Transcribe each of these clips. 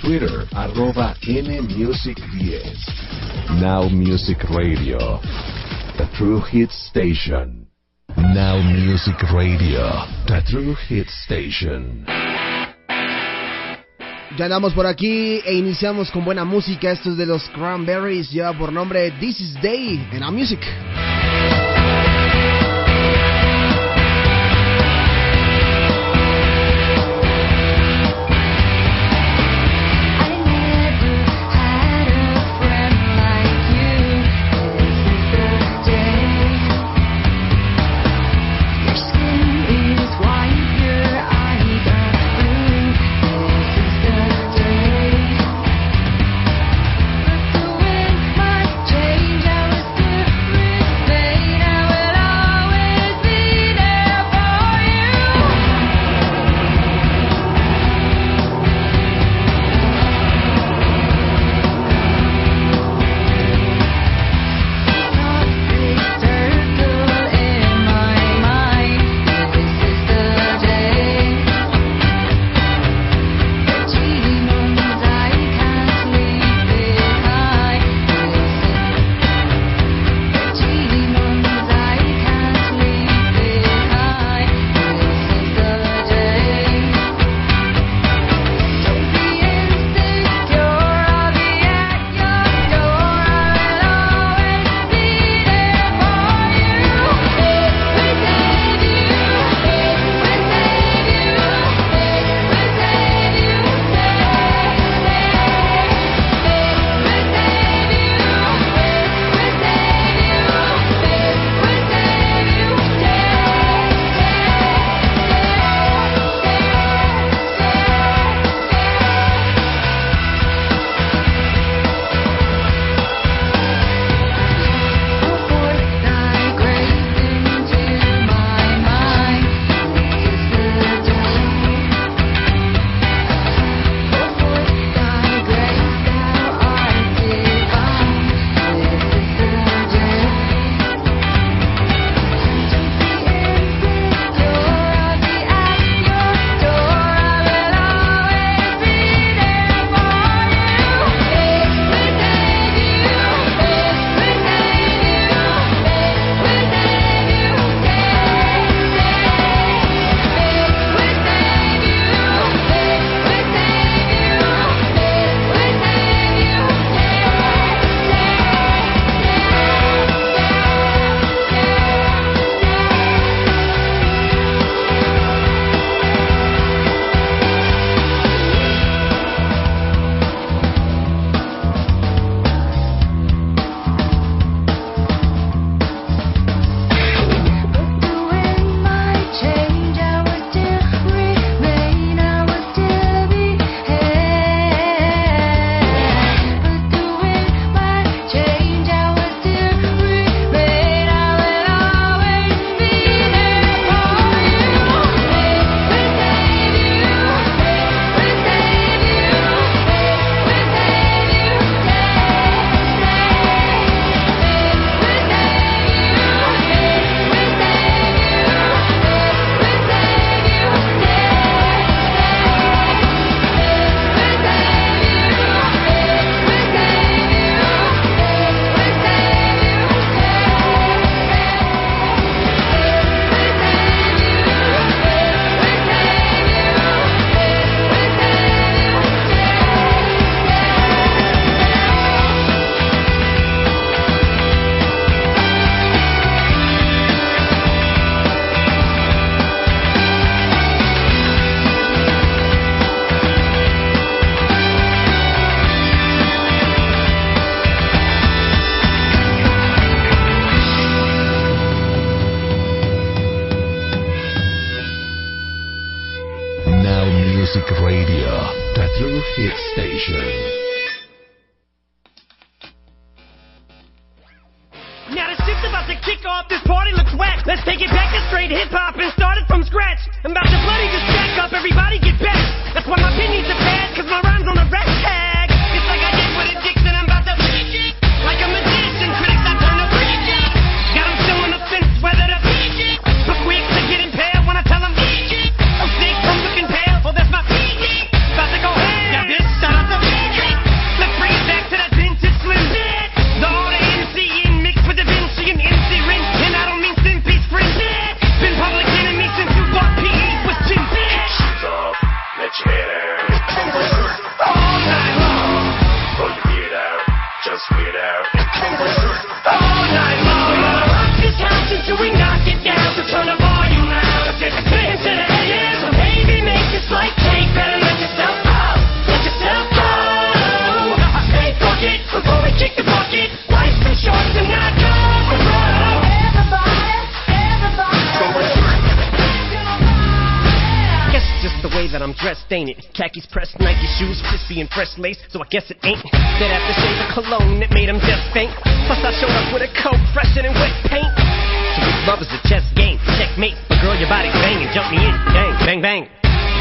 Twitter arroba NMusic10. Now Music Radio. The True Hit Station. Now Music Radio. The True Hit Station. Ya andamos por aquí e iniciamos con buena música. Esto es de los Cranberries. Lleva por nombre This is Day en hit station. Now the shit's about to kick off, this party looks wet. Let's take it back to straight hip hop and start it from scratch. I'm about to bloody just stack up, everybody get back. That's why my opinions are bad, cause my rhymes on the rack. Out. That I'm dressed, ain't it? Khakis pressed, Nike shoes, crispy and fresh lace, so I guess it ain't. That aftershave of cologne that made him just faint. Plus I showed up with a coat fresher than wet paint. So this love is a chess game, checkmate. But girl, your body's banging, jump me in, bang, bang, bang.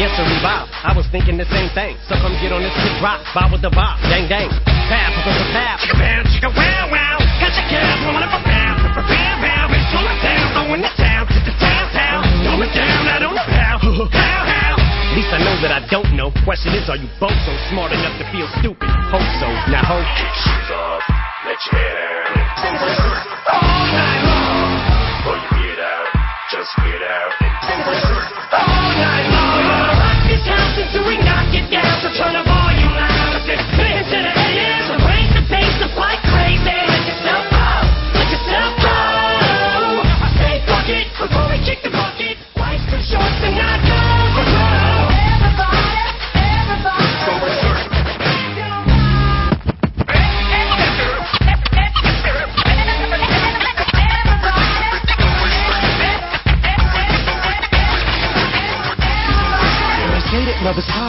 Yes, sir, Bob. I was thinking the same thing. So come get on this kick rock, bob with the bob, dang, dang. Pap, pap, pap, pap. Are you both so smart enough to feel stupid? Hope so. Now hope.